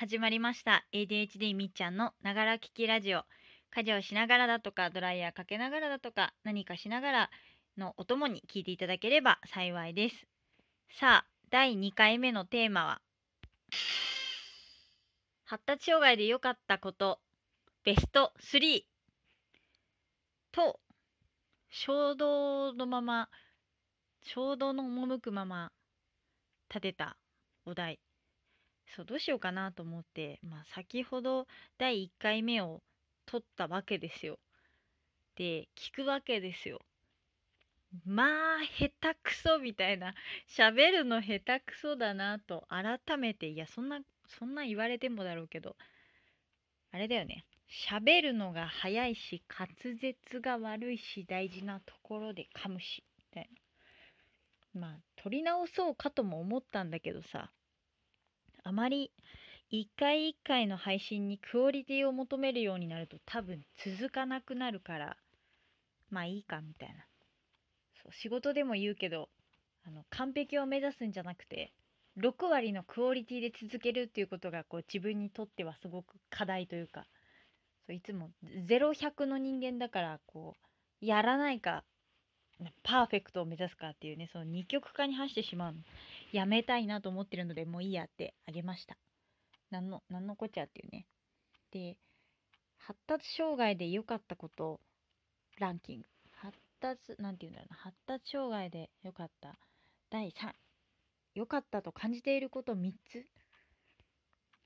始まりました。ADHD みっちゃんのながら聞きラジオ。家事をしながらだとかドライヤーかけながらだとか何かしながらのお供に聞いていただければ幸いです。さあ第2回目のテーマは発達障害で良かったことベスト3と衝動のまま衝動の赴くまま立てたお題。そうどうしようかなと思って、まあ、先ほど第1回目を取ったわけですよ。で聞くわけですよ。まあ下手くそみたいな。喋るの下手くそだなと改めていやそんなそんな言われてもだろうけど。あれだよね。喋るのが早いし滑舌が悪いし大事なところで噛むしみたいな。まあ取り直そうかとも思ったんだけどさ。あまり一回一回の配信にクオリティを求めるようになると多分続かなくなるからまあいいかみたいな。そう仕事でも言うけどあの完璧を目指すんじゃなくて6割のクオリティで続けるっていうことがこう自分にとってはすごく課題というかそういつも0100の人間だからこうやらないかパーフェクトを目指すかっていうねその二極化に走ってしまうの。やめたいなと思ってるのでもういいやってあげました。なんのなんのこっちゃっていうね。で発達障害で良かったことランキング。発達なんて言うんだろうな。発達障害で良かった。第3良かったと感じていること3つ。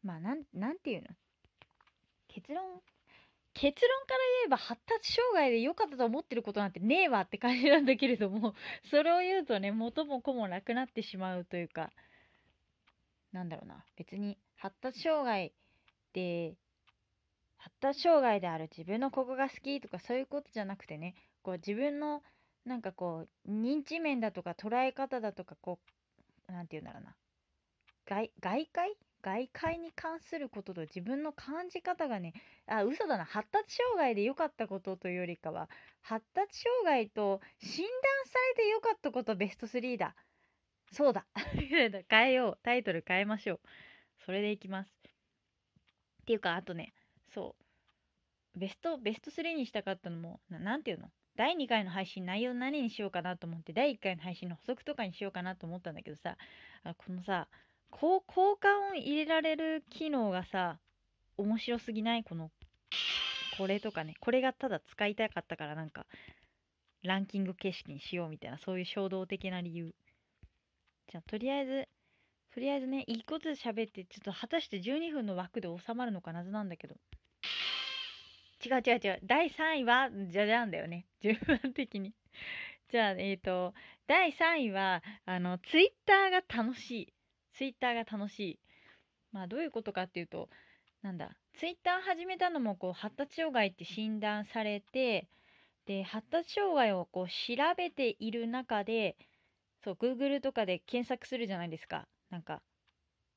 まあなんなんていうの？結論から言えば発達障害で良かったと思ってることなんてねえわって感じなんだけれども それを言うとね元も子もなくなってしまうというか。なんだろうな。別に発達障害で発達障害である自分のここが好きとかそういうことじゃなくてねこう自分のなんかこう認知面だとか捉え方だとかこうなんて言うんだろうな。外外界外界に関することと自分の感じ方がねあ嘘だな。発達障害で良かったことというよりかは発達障害と診断されて良かったことベスト3だ。そうだ。変えよう。タイトル変えましょう。それでいきます。っていうかあとねそう。ベストベスト3にしたかったのもななんていうの？第2回の配信内容何にしようかなと思って第1回の配信の補足とかにしようかなと思ったんだけどさあこのさこう効果音入れられる機能がさ面白すぎない？このこれとかね。これがただ使いたかったからなんかランキング形式にしようみたいなそういう衝動的な理由。じゃあとりあえずとりあえずねいいことで喋ってちょっと果たして12分の枠で収まるのか謎なんだけど。違う違う違う。第3位はじゃじゃんだよね。順番的に。じゃあえっ、ー、と第3位はあのツイッターが楽しい。ツイッターが楽しいまあどういうことかっていうとなんだツイッター始めたのもこう発達障害って診断されてで発達障害をこう調べている中でそう Google とかで検索するじゃないですかなんか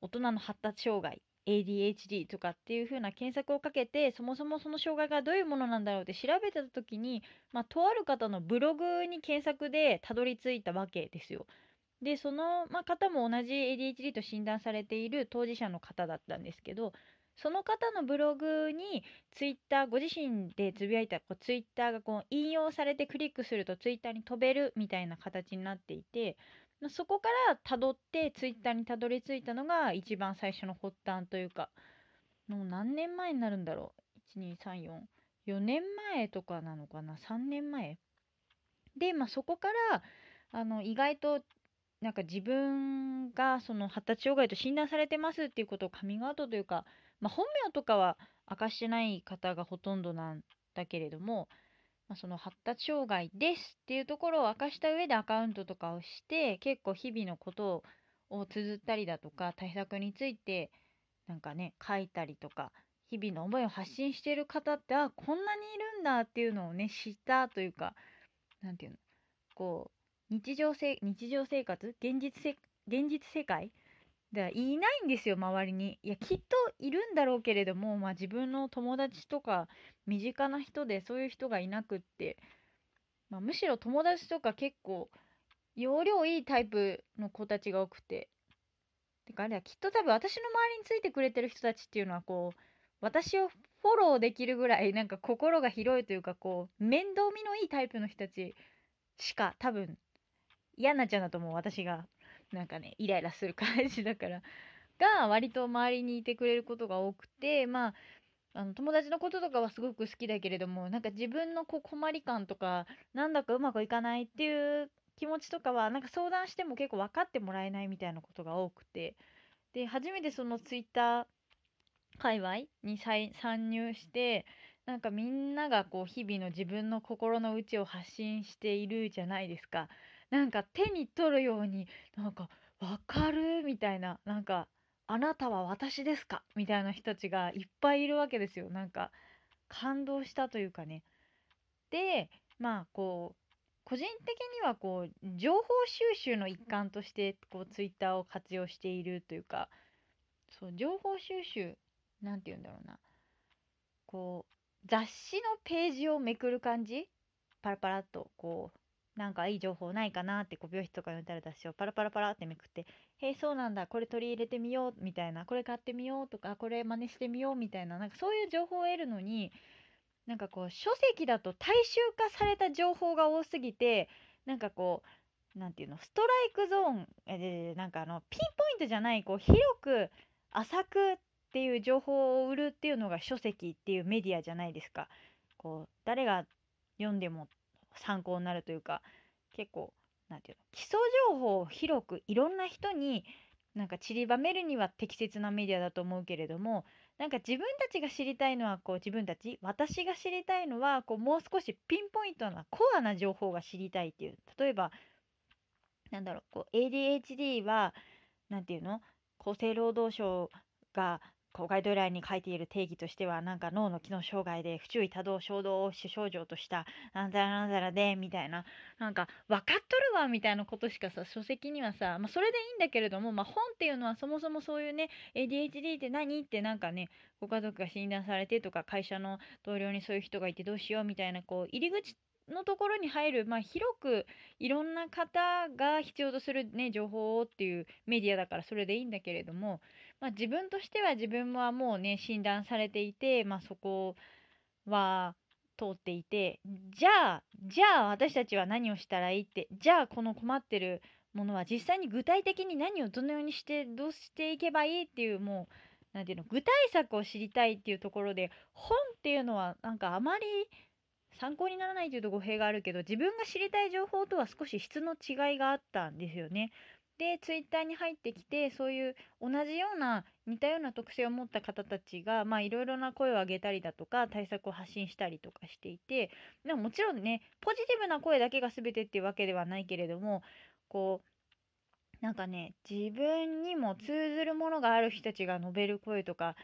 大人の発達障害 ADHD とかっていう風な検索をかけてそもそもその障害がどういうものなんだろうって調べてた時に、まあ、とある方のブログに検索でたどり着いたわけですよ。でその、まあ、方も同じ ADHD と診断されている当事者の方だったんですけどその方のブログにツイッターご自身でつぶやいたこうツイッターがこう引用されてクリックするとツイッターに飛べるみたいな形になっていてそこからたどってツイッターにたどり着いたのが一番最初の発端というかもう何年前になるんだろう？12344年前とかなのかな？3年前？で、まあ、そこからあの意外となんか自分がその発達障害と診断されてますっていうことをカミングアウトというか、まあ、本名とかは明かしてない方がほとんどなんだけれども、まあ、その発達障害ですっていうところを明かした上でアカウントとかをして結構日々のことを綴ったりだとか対策についてなんかね書いたりとか日々の思いを発信してる方ってあこんなにいるんだっていうのをね知ったというか何て言うのこう日常せ日常生活？現実せ現実世界？ではいないんですよ周りに。いやきっといるんだろうけれども、まあ、自分の友達とか身近な人でそういう人がいなくって、まあ、むしろ友達とか結構容量いいタイプの子たちが多くて。てかあれはきっと多分私の周りについてくれてる人たちっていうのはこう私をフォローできるぐらいなんか心が広いというかこう面倒見のいいタイプの人たちしか多分嫌になっちゃうんだと思う私が。なんかねイライラする感じだから。が割と周りにいてくれることが多くてまああの友達のこととかはすごく好きだけれどもなんか自分のこう困り感とかなんだかうまくいかないっていう気持ちとかはなんか相談しても結構分かってもらえないみたいなことが多くて。で初めてそのツイッター界隈に参入してなんかみんながこう日々の自分の心の内を発信しているじゃないですか。なんか手に取るようになんか「わかる」みたいななんかあなたは私ですか？みたいな人たちがいっぱいいるわけですよ。なんか感動したというかね。で、まあこう、個人的にはこう、情報収集の一環としてこう、ツイッターを活用しているというか、そう、情報収集、なんて言うんだろうな。こう、雑誌のページをめくる感じ？パラパラっとこうなんかいい情報ないかなってこう病室とかに打たれたしをパラパラパラってめくって「へえそうなんだこれ取り入れてみよう」みたいな「これ買ってみよう」とか「これ真似してみよう」みたいななんかそういう情報を得るのになんかこう書籍だと大衆化された情報が多すぎてなんかこう何て言うのストライクゾーンえなんかあのピンポイントじゃないこう広く浅くっていう情報を売るっていうのが書籍っていうメディアじゃないですか。こう誰が読んでも参考になるというか結構何て言うの基礎情報を広くいろんな人になんか散りばめるには適切なメディアだと思うけれどもなんか自分たちが知りたいのはこう自分たち私が知りたいのはこうもう少しピンポイントなコアな情報が知りたいっていう。例えばなんだろうこう ADHD は何て言うの厚生労働省が公開ドラインに書いている定義としてはなんか脳の機能障害で不注意多動衝動を主症状としたなんだらなんだらでみたいななんか分かっとるわみたいなことしかさ書籍にはさ、まあ、それでいいんだけれども、まあ、本っていうのはそもそもそういうね ADHD って何ってなんかねご家族が診断されてとか会社の同僚にそういう人がいてどうしようみたいなこう入り口のところに入る、まあ、広くいろんな方が必要とする、ね、情報をっていうメディアだからそれでいいんだけれども、まあ、自分としては自分はもうね診断されていて、まあ、そこは通っていてじゃあじゃあ私たちは何をしたらいいってじゃあこの困ってるものは実際に具体的に何をどのようにしてどうしていけばいいっていうもう何ていうの具体策を知りたいっていうところで本っていうのはなんかあまり参考にならないというと語弊があるけど自分が知りたい情報とは少し質の違いがあったんですよね。でツイッターに入ってきてそういう同じような似たような特性を持った方たちがいろいろな声を上げたりだとか対策を発信したりとかしていてでももちろんねポジティブな声だけが全てっていうわけではないけれどもこうなんかね自分にも通ずるものがある人たちが述べる声とか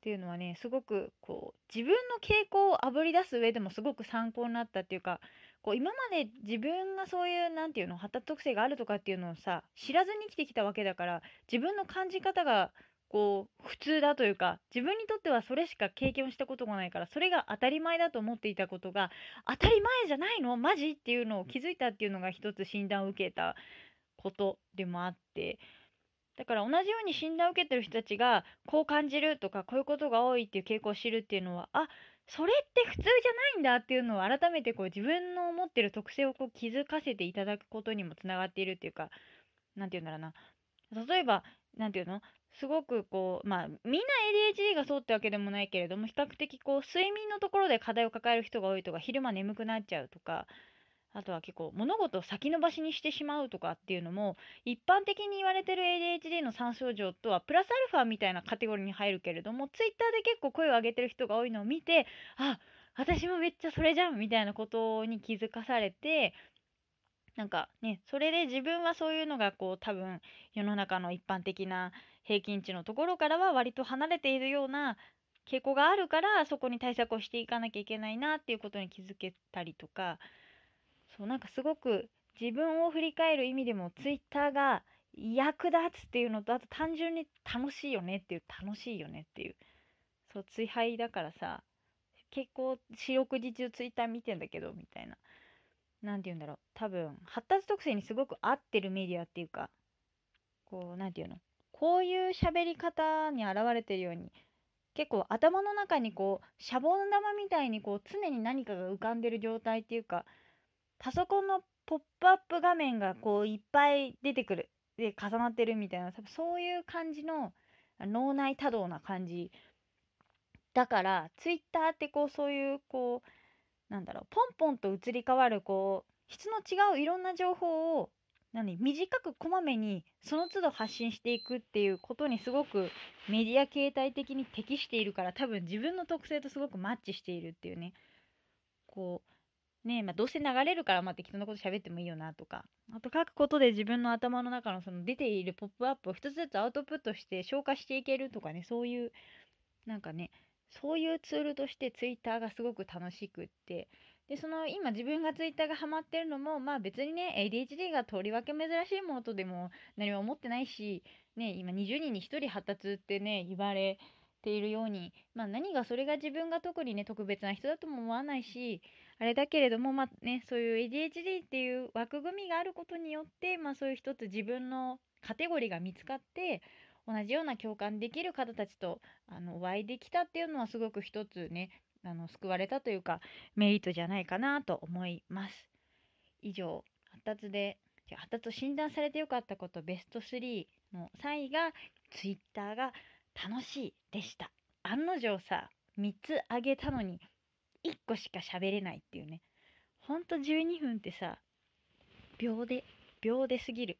っていうのはねすごくこう自分の傾向をあぶり出す上でもすごく参考になったっていうかこう今まで自分がそういう何て言うの発達特性があるとかっていうのをさ知らずに生きてきたわけだから自分の感じ方がこう普通だというか自分にとってはそれしか経験をしたことがないからそれが当たり前だと思っていたことが当たり前じゃないの？マジ？っていうのを気づいたっていうのが一つ診断を受けたことでもあってだから同じように診断を受けてる人たちがこう感じるとかこういうことが多いっていう傾向を知るっていうのはあそれって普通じゃないんだっていうのを改めてこう自分の持ってる特性をこう気づかせていただくことにもつながっているっていうか何て言うんだろうな。例えば何て言うの？すごくこうまあみんな ADHD がそうってわけでもないけれども比較的こう睡眠のところで課題を抱える人が多いとか昼間眠くなっちゃうとかあとは結構物事を先延ばしにしてしまうとかっていうのも一般的に言われてる ADHD の3症状とはプラスアルファみたいなカテゴリーに入るけれども Twitter で結構声を上げてる人が多いのを見てあ私もめっちゃそれじゃんみたいなことに気づかされてなんかねそれで自分はそういうのがこう多分世の中の一般的な平均値のところからは割と離れているような傾向があるからそこに対策をしていかなきゃいけないなっていうことに気づけたりとかそうなんかすごく自分を振り返る意味でもツイッターが役立つっていうのとあと単純に楽しいよねっていう楽しいよねっていう。そう追廃だからさ結構四六時中ツイッター見てんだけどみたいな。何て言うんだろう。多分発達特性にすごく合ってるメディアっていうかこう何て言うの。こういう喋り方に表れてるように結構頭の中にこうシャボン玉みたいにこう常に何かが浮かんでる状態っていうかパソコンのポップアップ画面がこういっぱい出てくる。で重なってるみたいな。多分そういう感じの脳内多動な感じ。だからツイッターってこうそういうこうなんだろうポンポンと移り変わるこう質の違ういろんな情報を何短くこまめにその都度発信していくっていうことにすごくメディア形態的に適しているから多分自分の特性とすごくマッチしているっていうね。こうねまあどうせ流れるからまあ適当なこと喋ってもいいよなとか。あと書くことで自分の頭の中のその出ているポップアップを一つずつアウトプットして消化していけるとかねそういうなんかねそういうツールとしてツイッターがすごく楽しくって。でその今自分がツイッターがハマってるのもまあ別にね ADHD がとりわけ珍しいものとでも何も思ってないしね今20人に1人発達ってね言われているようにまあ何がそれが自分が特にね特別な人だとも思わないしあれだけれどもまあねそういう ADHD っていう枠組みがあることによってまあそういう一つ自分のカテゴリーが見つかって同じような共感できる方たちとあのお会いできたっていうのはすごく一つねあの救われたというかメリットじゃないかなと思います。以上発達で発達と診断されてよかったことベスト3の3位が Twitter が楽しいでした。案の定さ3つあげたのに1個しか喋れないっていうねほんと12分ってさ秒で秒ですぎる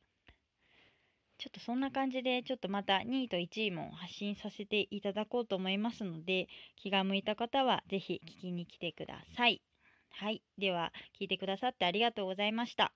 ちょっとそんな感じで、ちょっとまた2位と1位も発信させていただこうと思いますので、気が向いた方は是非聞きに来てください。はい。では、聞いてくださってありがとうございました。